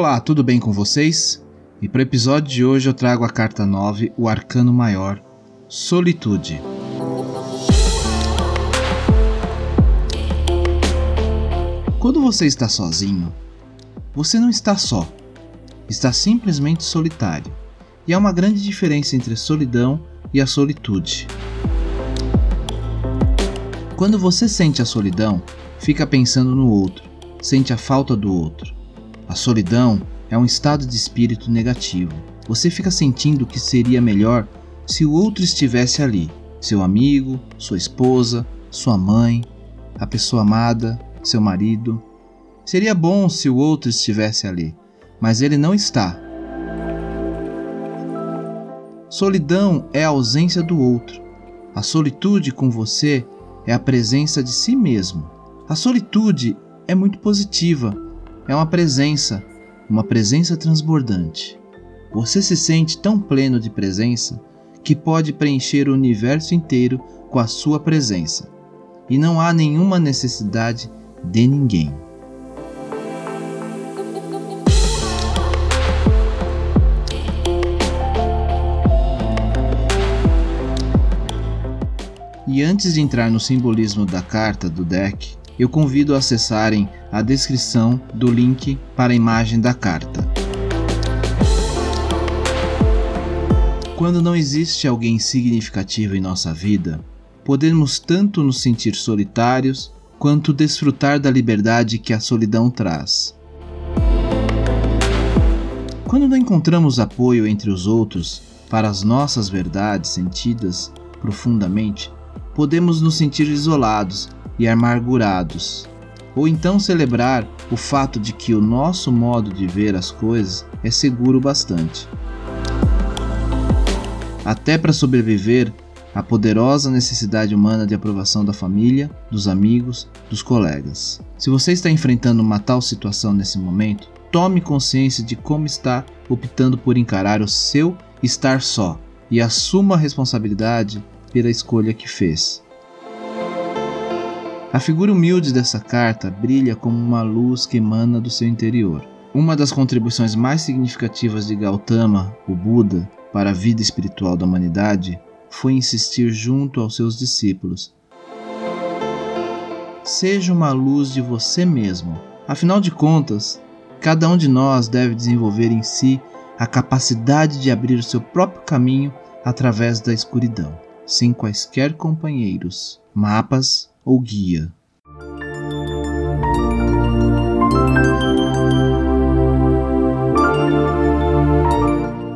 Olá, tudo bem com vocês? E para o episódio de hoje eu trago a carta 9, o Arcano Maior, Solitude. Quando você está sozinho, você não está só, está simplesmente solitário. E há uma grande diferença entre a solidão e a solitude. Quando você sente a solidão, fica pensando no outro, sente a falta do outro a solidão é um estado de espírito negativo. Você fica sentindo que seria melhor se o outro estivesse ali, seu amigo, sua esposa, sua mãe, a pessoa amada, seu marido. Seria bom se o outro estivesse ali, mas ele não está. Solidão é a ausência do outro. A solitude com você é a presença de si mesmo. A solitude é muito positiva é uma presença, uma presença transbordante. Você se sente tão pleno de presença que pode preencher o universo inteiro com a sua presença, e não há nenhuma necessidade de ninguém. E antes de entrar no simbolismo da carta do deck, eu convido a acessarem a descrição do link para a imagem da carta. Quando não existe alguém significativo em nossa vida, podemos tanto nos sentir solitários quanto desfrutar da liberdade que a solidão traz. Quando não encontramos apoio entre os outros para as nossas verdades sentidas profundamente, podemos nos sentir isolados e amargurados, ou então celebrar o fato de que o nosso modo de ver as coisas é seguro bastante. Até para sobreviver à poderosa necessidade humana de aprovação da família, dos amigos, dos colegas. Se você está enfrentando uma tal situação nesse momento, tome consciência de como está optando por encarar o seu estar só e assuma a responsabilidade pela escolha que fez. A figura humilde dessa carta brilha como uma luz que emana do seu interior. Uma das contribuições mais significativas de Gautama, o Buda, para a vida espiritual da humanidade foi insistir junto aos seus discípulos. Seja uma luz de você mesmo. Afinal de contas, cada um de nós deve desenvolver em si a capacidade de abrir o seu próprio caminho através da escuridão, sem quaisquer companheiros, mapas ou guia.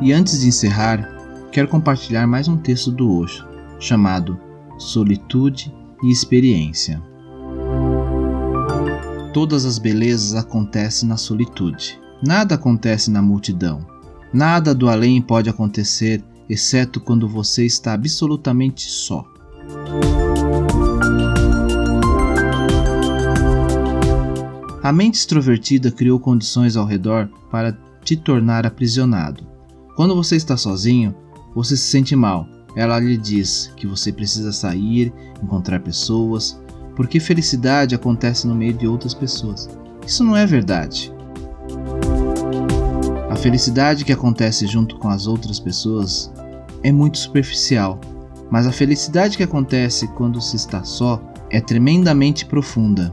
E antes de encerrar, quero compartilhar mais um texto do Osho, chamado Solitude e Experiência. Todas as belezas acontecem na solitude. Nada acontece na multidão. Nada do além pode acontecer, exceto quando você está absolutamente só. A mente extrovertida criou condições ao redor para te tornar aprisionado. Quando você está sozinho, você se sente mal. Ela lhe diz que você precisa sair, encontrar pessoas, porque felicidade acontece no meio de outras pessoas. Isso não é verdade. A felicidade que acontece junto com as outras pessoas é muito superficial, mas a felicidade que acontece quando se está só é tremendamente profunda,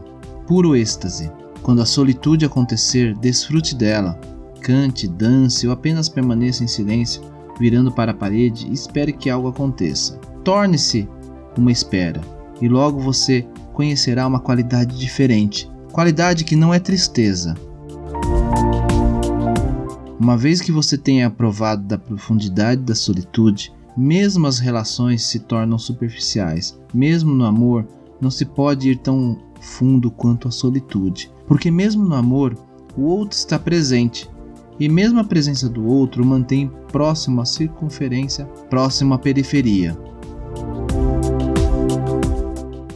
puro êxtase. Quando a solitude acontecer, desfrute dela. Cante, dance ou apenas permaneça em silêncio, virando para a parede e espere que algo aconteça. Torne-se uma espera e logo você conhecerá uma qualidade diferente, qualidade que não é tristeza. Uma vez que você tenha provado da profundidade da solitude, mesmo as relações se tornam superficiais. Mesmo no amor, não se pode ir tão fundo quanto a solitude, porque mesmo no amor, o outro está presente, e mesmo a presença do outro mantém próximo à circunferência, próximo à periferia.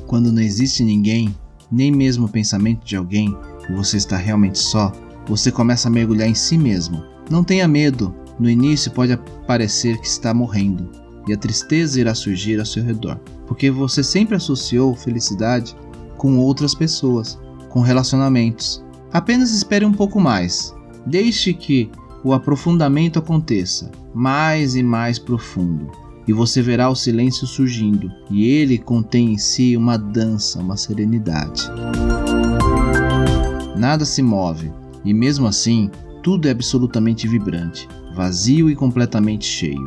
Quando não existe ninguém, nem mesmo o pensamento de alguém, você está realmente só, você começa a mergulhar em si mesmo. Não tenha medo, no início pode parecer que está morrendo, e a tristeza irá surgir ao seu redor, porque você sempre associou felicidade com outras pessoas, com relacionamentos. Apenas espere um pouco mais. Deixe que o aprofundamento aconteça, mais e mais profundo, e você verá o silêncio surgindo, e ele contém em si uma dança, uma serenidade. Nada se move, e mesmo assim, tudo é absolutamente vibrante, vazio e completamente cheio.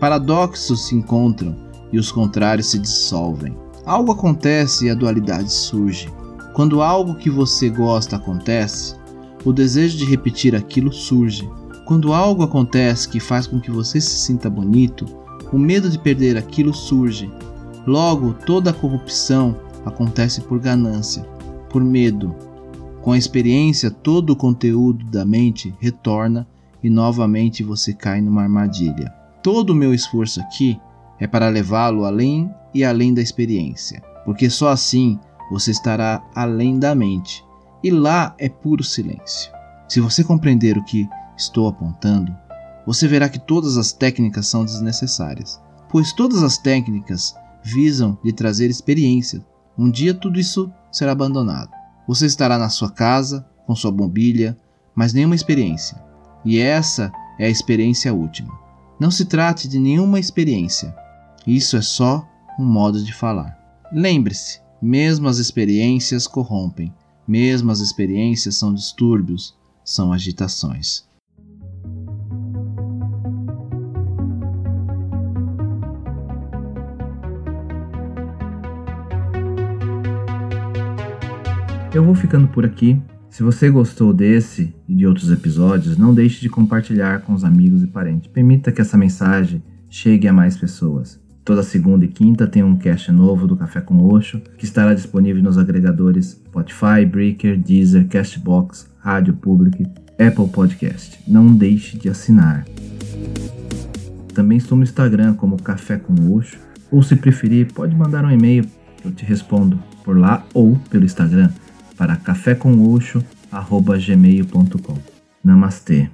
Paradoxos se encontram e os contrários se dissolvem. Algo acontece e a dualidade surge. Quando algo que você gosta acontece, o desejo de repetir aquilo surge. Quando algo acontece que faz com que você se sinta bonito, o medo de perder aquilo surge. Logo, toda a corrupção acontece por ganância, por medo. Com a experiência, todo o conteúdo da mente retorna e novamente você cai numa armadilha. Todo o meu esforço aqui é para levá-lo além e além da experiência, porque só assim você estará além da mente, e lá é puro silêncio. Se você compreender o que estou apontando, você verá que todas as técnicas são desnecessárias, pois todas as técnicas visam lhe trazer experiência. Um dia tudo isso será abandonado. Você estará na sua casa, com sua mobília, mas nenhuma experiência. E essa é a experiência última. Não se trate de nenhuma experiência. Isso é só um modo de falar. Lembre-se, mesmo as experiências corrompem, mesmo as experiências são distúrbios, são agitações. Eu vou ficando por aqui. Se você gostou desse e de outros episódios, não deixe de compartilhar com os amigos e parentes. Permita que essa mensagem chegue a mais pessoas. Toda segunda e quinta tem um cast novo do Café com Oxo, que estará disponível nos agregadores Spotify, Breaker, Deezer, Castbox, Rádio Public, Apple Podcast. Não deixe de assinar. Também estou no Instagram como Café com Oxo, ou se preferir, pode mandar um e-mail, eu te respondo por lá ou pelo Instagram para cafécomoxo.gmail.com. Namastê.